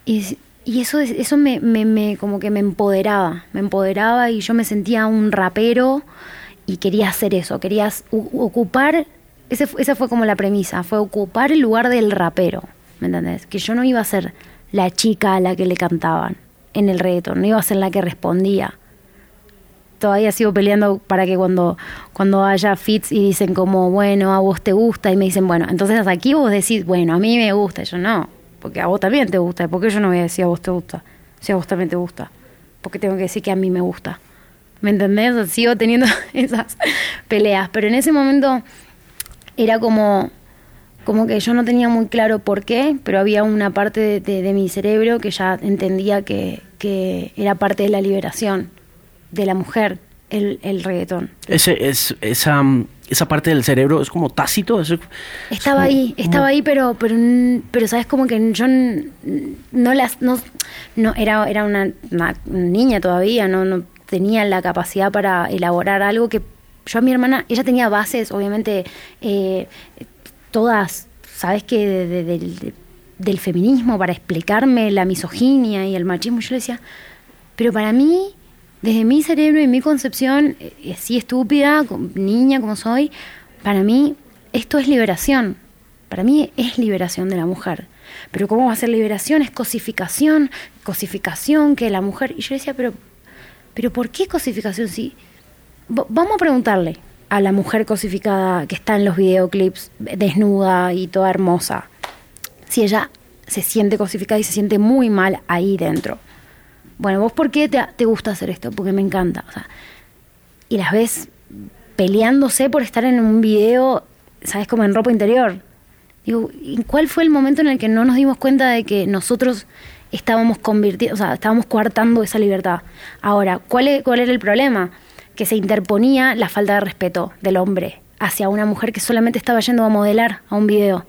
Y y eso, eso me, me, como que me empoderaba, me empoderaba y yo me sentía un rapero y quería hacer eso, quería ocupar, ese, esa fue como la premisa, fue ocupar el lugar del rapero, ¿me entendés? Que yo no iba a ser la chica a la que le cantaban en el reggaeton, no iba a ser la que respondía. Todavía sigo peleando para que cuando, cuando haya fits y dicen como, bueno, a vos te gusta, y me dicen, bueno, entonces aquí vos decís, bueno, a mí me gusta, yo no, porque a vos también te gusta. ¿Por qué yo no voy a decir a vos te gusta? Si a vos también te gusta. Porque tengo que decir que a mí me gusta. ¿Me entendés? sigo teniendo esas peleas. Pero en ese momento era como, como que yo no tenía muy claro por qué, pero había una parte de, mi cerebro que ya entendía que, que, era parte de la liberación de la mujer, el, el reggaetón. Ese, es, esa esa parte del cerebro es como tácito. estaba ahí, estaba ahí, pero, pero, pero sabes como que yo no las, no, no era, era una, niña todavía, no, no tenía la capacidad para elaborar algo que yo a mi hermana, ella tenía bases, obviamente, eh, todas, sabes que del feminismo para explicarme la misoginia y el machismo, yo le decía, pero para mí desde mi cerebro y mi concepción, eh, así estúpida, niña como soy, para mí esto es liberación. Para mí es liberación de la mujer. Pero ¿cómo va a ser liberación? Es cosificación, cosificación que la mujer... Y yo decía, pero, pero ¿por qué cosificación? Si, vamos a preguntarle a la mujer cosificada que está en los videoclips, desnuda y toda hermosa, si ella se siente cosificada y se siente muy mal ahí dentro. Bueno, ¿vos por qué te, gusta hacer esto? Porque me encanta. Y las ves peleándose por estar en un video, ¿sabes? Como en ropa interior. Digo, ¿cuál fue el momento en el que no nos dimos cuenta de que nosotros estábamos convirtiendo, o sea, estábamos coartando esa libertad? Ahora, ¿cuál, es, ¿cuál era el problema? Que se interponía la falta de respeto del hombre hacia una mujer que solamente estaba yendo a modelar a un video.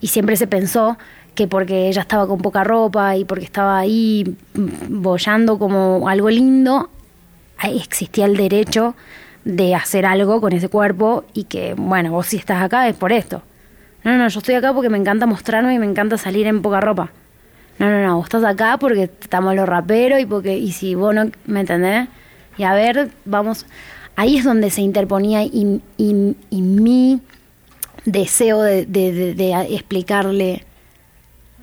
Y siempre se pensó que porque ella estaba con poca ropa y porque estaba ahí bollando como algo lindo, existía el derecho de hacer algo con ese cuerpo y que, bueno, vos si estás acá es por esto. No, no, yo estoy acá porque me encanta mostrarme y me encanta salir en poca ropa. No, no, no, vos estás acá porque estamos los raperos y porque, y si vos no, ¿me entendés? Y a ver, vamos, ahí es donde se interponía y, y, mi deseo de, de- de- de explicarle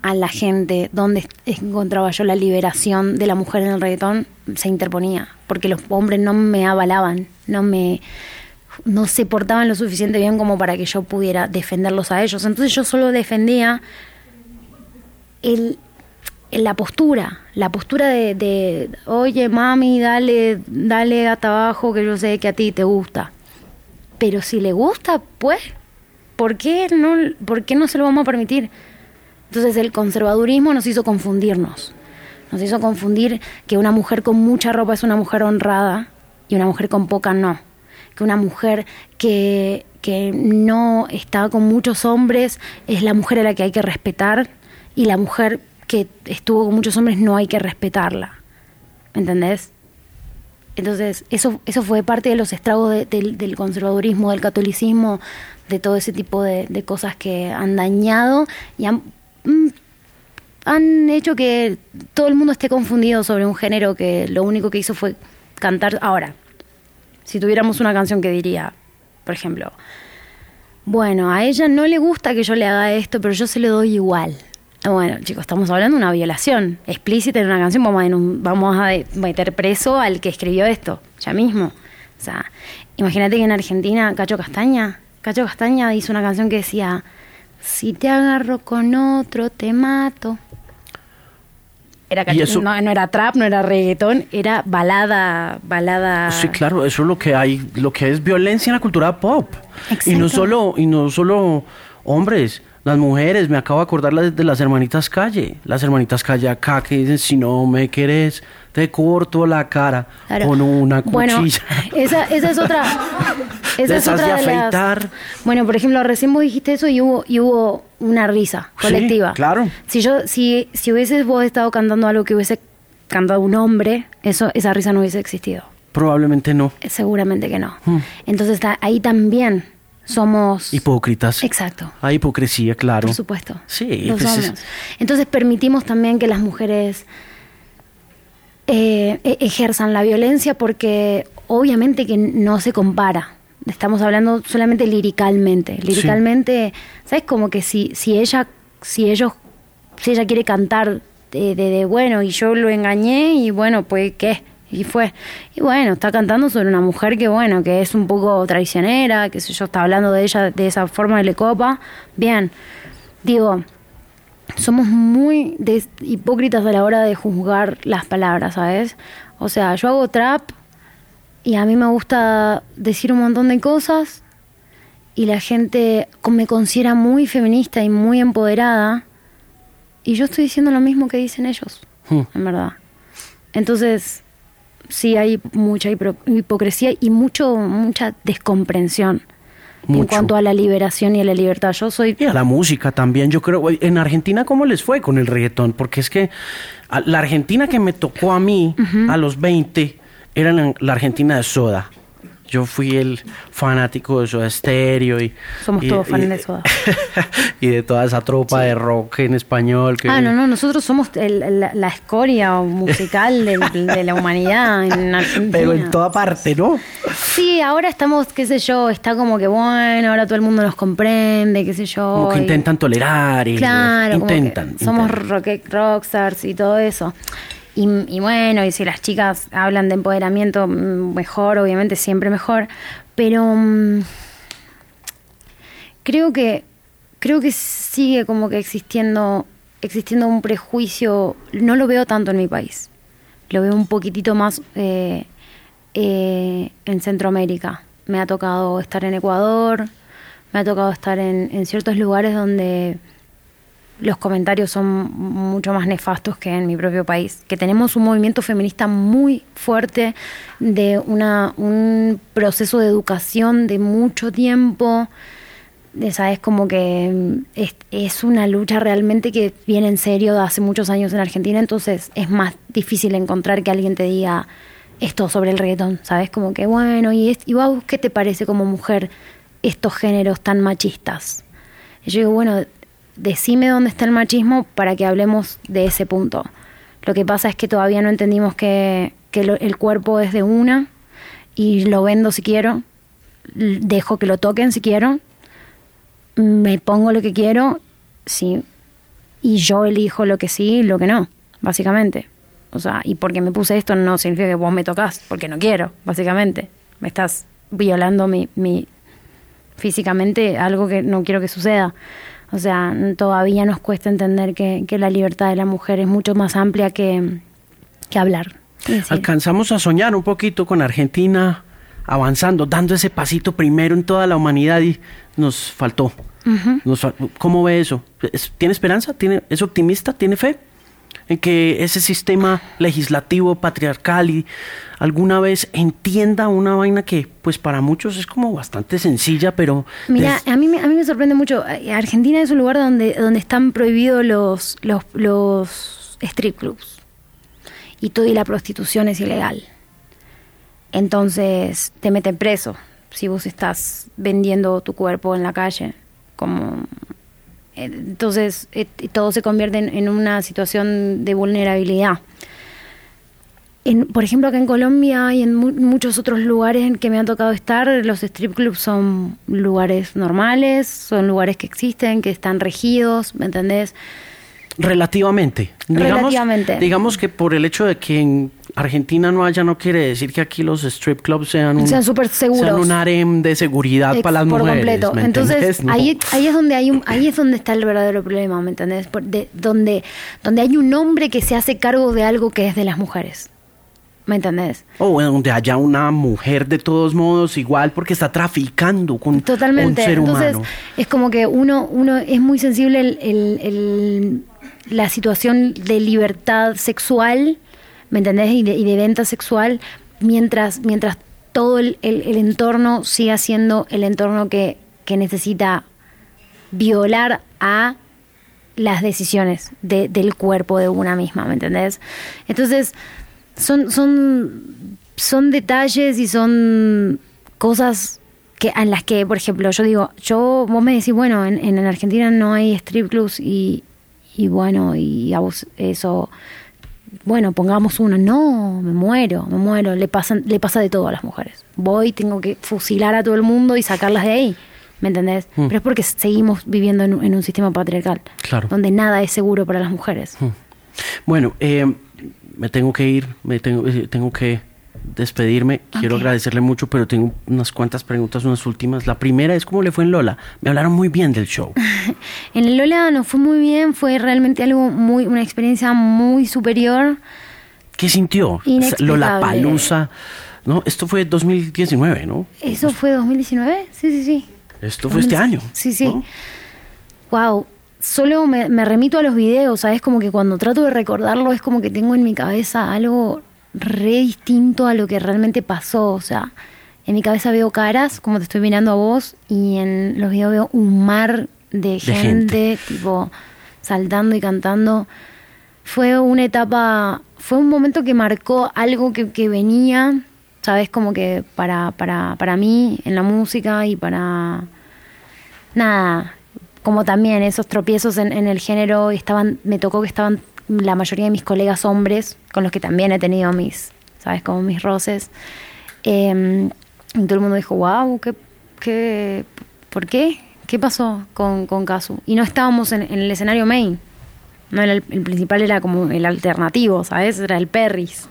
a la gente dónde encontraba yo la liberación de la mujer en el reggaetón, se interponía, porque los hombres no me avalaban, no me no se portaban lo suficiente bien como para que yo pudiera defenderlos a ellos. Entonces yo solo defendía el, la postura, la postura de, oye mami, dale, dale hasta abajo que yo sé que a ti te gusta. Pero si le gusta, pues, ¿por qué no, por qué no se lo vamos a permitir? Entonces el conservadurismo nos hizo confundirnos. Nos hizo confundir que una mujer con mucha ropa es una mujer honrada y una mujer con poca no. Que una mujer que, que no está con muchos hombres es la mujer a la que hay que respetar y la mujer que estuvo con muchos hombres no hay que respetarla. ¿Entendés? Entonces, eso, eso fue parte de los estragos de- del, conservadurismo, del catolicismo, de todo ese tipo de, de cosas que han dañado y han, mm, han hecho que todo el mundo esté confundido sobre un género que lo único que hizo fue cantar. Ahora, si tuviéramos una canción que diría, por ejemplo, bueno, a ella no le gusta que yo le haga esto, pero yo se lo doy igual. Bueno, chicos, estamos hablando de una violación explícita en una canción. Vamos a, vamos a meter preso al que escribió esto, ya mismo. O sea, imagínate que en Argentina, Cacho Castaña, Cacho Castaña hizo una canción que decía: Si te agarro con otro, te mato. Era eso- no, no era trap, no era reggaetón, era balada, balada. Sí, claro, eso es lo que hay, lo que es violencia en la cultura pop. Y no Exacto. solo, y no solo hombres, las mujeres, me acabo de acordar de las hermanitas Calle, las hermanitas Calle acá que dicen si no me querés, te corto la cara Claro. con una Bueno, cuchilla. esa, esa es otra. Esa es otra de las- afeitar. Bueno, por ejemplo, recién vos dijiste eso y hubo, y hubo una risa Sí, colectiva. claro. Si yo, si, si hubieses vos estado cantando algo que hubiese cantado un hombre, eso, esa risa no hubiese existido. Probablemente no. Seguramente que no. Hmm. Entonces ahí también somos. Hipócritas. Exacto. Hay hipocresía, claro. Por supuesto. Sí, Lo pues somos. Entonces permitimos también que las mujeres eh, e- ejerzan la violencia porque obviamente que no se compara. Estamos hablando solamente liricalmente. Liricalmente, ¿sabes? Como que si, si ella, si ellos, si ella quiere cantar de, de- de, bueno, y yo lo engañé y bueno, pues qué. Y fue. Y bueno, está cantando sobre una mujer que, bueno, que es un poco traicionera, que sé yo, está hablando de ella de esa forma de le copa. Bien. Digo, somos muy hipócritas a la hora de juzgar las palabras, ¿sabes? O sea, yo hago trap y a mí me gusta decir un montón de cosas y la gente me considera muy feminista y muy empoderada y yo estoy diciendo lo mismo que dicen ellos, Hmm. en verdad. Entonces, sí hay mucha hipocresía y mucho mucha descomprensión en cuanto a la liberación y a la libertad. Yo soy Y a la música también, yo creo. En Argentina, ¿cómo les fue con el reggaetón? Porque es que la Argentina que me tocó a mí a los 20 era la Argentina de Soda. Yo fui el fanático de Soda Stereo y... Somos y- todos fans de Soda. y de toda esa tropa de rock en español. Que, Ah, no, no, nosotros somos el- la, la escoria musical de, de la humanidad en Argentina. Pero en toda parte, ¿no? Sí, ahora estamos, qué sé yo, está como que bueno, ahora todo el mundo nos comprende, qué sé yo. Como que y- intentan tolerar y... Claro, como que intentan. somos intentan. rock, rockstars y todo eso. Y, y bueno, y si las chicas hablan de empoderamiento, mm, mejor, obviamente, siempre mejor. Pero mm, creo que creo que sigue como que existiendo existiendo un prejuicio. No lo veo tanto en mi país. Lo veo un poquitito más eh, eh, en Centroamérica. Me ha tocado estar en Ecuador, me ha tocado estar en, en ciertos lugares donde los comentarios son mucho más nefastos que en mi propio país, que tenemos un movimiento feminista muy fuerte de una, un proceso de educación de mucho tiempo, sabes como que mm, es, es una lucha realmente que viene en serio de hace muchos años en Argentina, entonces es más difícil encontrar que alguien te diga esto sobre el reggaetón, sabes como que bueno, y, es, y vos, ¿qué te parece como mujer estos géneros tan machistas? Y yo digo, bueno, decime dónde está el machismo para que hablemos de ese punto. Lo que pasa es que todavía no entendimos que, que el cuerpo es de una y lo vendo si quiero, dejo que lo toquen si quiero me pongo lo que quiero, sí, y yo elijo lo que sí y lo que no, básicamente. O sea, y porque me puse esto no significa que vos me tocas, porque no quiero, básicamente. Me estás violando mi, mi físicamente algo que no quiero que suceda. O sea, todavía nos cuesta entender que, que la libertad de la mujer es mucho más amplia que, que hablar. Alcanzamos a soñar un poquito con Argentina avanzando, dando ese pasito primero en toda la humanidad y nos faltó. ¿Cómo ve eso? ¿Tiene esperanza? ¿Tiene, ¿Es optimista? ¿Tiene fe? En que ese sistema legislativo patriarcal y alguna vez entienda una vaina que pues para muchos es como bastante sencilla, pero... Mira, a, mí, a mí me sorprende mucho. Argentina es un lugar donde, donde están prohibidos los, los, los strip clubs y todo y la prostitución es ilegal. Entonces te meten preso si vos estás vendiendo tu cuerpo en la calle. Como entonces eh, todo se convierte en, una situación de vulnerabilidad. En, por ejemplo, acá en Colombia y en muchos otros lugares en que me ha tocado estar, los strip clubs son lugares normales, son lugares que existen, que están regidos, ¿me entendés? Relativamente. Relativamente. Digamos que por el hecho de que en Argentina no haya, no quiere decir que aquí los strip clubs sean un, sean seguros. Sean un harem de seguridad para las por mujeres. completo. Entonces, ahí, ahí, es donde hay un, ahí es donde está el verdadero problema, ¿me entendés? de, donde, donde hay un hombre que se hace cargo de algo que es de las mujeres. ¿Me entendés? O donde haya una mujer de todos modos igual porque está traficando con Totalmente. un ser Entonces, es como que uno, uno es muy sensible el, el la situación de libertad sexual, ¿me entendés? Y de, venta sexual, mientras, mientras todo el, entorno siga siendo el entorno que, que necesita violar a las decisiones del cuerpo de una misma, ¿me entendés? Entonces, son, son, son detalles y son cosas que en las que, por ejemplo, yo digo, yo, vos me decís, bueno, en, en Argentina no hay strip clubs y, y bueno, y eso, bueno, pongamos uno, no, me muero, me muero, le, pasan, le pasa de todo a las mujeres. Voy, tengo que fusilar a todo el mundo y sacarlas de ahí, ¿me entendés? Mm. Pero es porque seguimos viviendo en, un sistema patriarcal, claro. donde nada es seguro para las mujeres. Mm. Bueno, eh, me tengo que ir, me tengo, eh, tengo que despedirme, quiero agradecerle mucho, pero tengo unas cuantas preguntas, unas últimas. La primera es cómo le fue en Lola. Me hablaron muy bien del show. en Lola nos fue muy bien, fue realmente algo muy, una experiencia muy superior. ¿Qué sintió? Lola Palusa. ¿no? Esto fue 2019, ¿no? ¿Eso fue 2019? Sí, sí, sí. Esto fue este año. Sí, sí. Wow. Solo me, me remito a los videos, ¿sabes? Como que cuando trato de recordarlo es como que tengo en mi cabeza algo re distinto a lo que realmente pasó. O sea, en mi cabeza veo caras, como te estoy mirando a vos, y en los videos veo un mar de, gente, tipo, saltando y cantando. Fue una etapa, fue un momento que marcó algo que, que venía, ¿sabes? Como que para, para, para mí en la música y para. Nada, como también esos tropiezos en, en el género, estaban, me tocó que estaban la mayoría de mis colegas hombres, con los que también he tenido mis, ¿sabes? Como mis roces. Em, y todo el mundo dijo, wow, ¿qué, qué, ¿por qué? ¿Qué pasó con, con Casu? Y no estábamos en, el escenario main. No, el, principal era como el alternativo, ¿sabes? Era el Perris,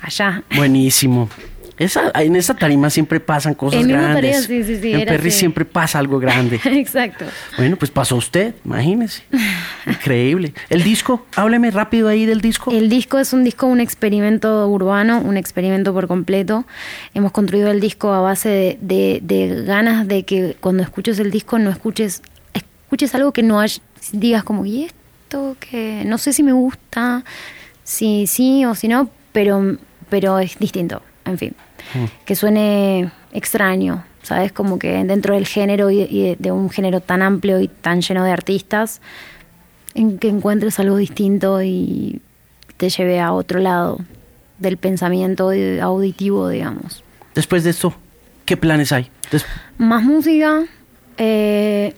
allá. Buenísimo. Esa, en esa tarima siempre pasan cosas grandes. en Perry siempre pasa algo grande. Exacto. Bueno, pues pasó usted, imagínese. Increíble. El disco, hábleme rápido ahí del disco. El disco es un disco, un experimento urbano, un experimento por completo. Hemos construido el disco a base de, de, ganas de que cuando escuches el disco no escuches, escuches algo que no digas como, ¿y esto? Que no sé si me gusta, si sí o si no, pero, pero es distinto en fin, mm. que suene extraño, ¿sabes? Como que dentro del género y, de un género tan amplio y tan lleno de artistas, en que encuentres algo distinto y te lleve a otro lado del pensamiento auditivo, digamos. Después de esto, ¿qué planes hay? Más música, eh,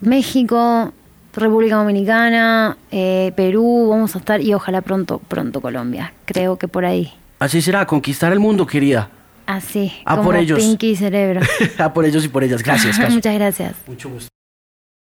México, República Dominicana, eh, Perú, vamos a estar y ojalá pronto, pronto Colombia. Creo que por ahí. Así será, conquistar el mundo, querida. Así, a por ellos. Pinky Cerebro. a por ellos y por ellas. Gracias, Muchas gracias. Mucho gusto.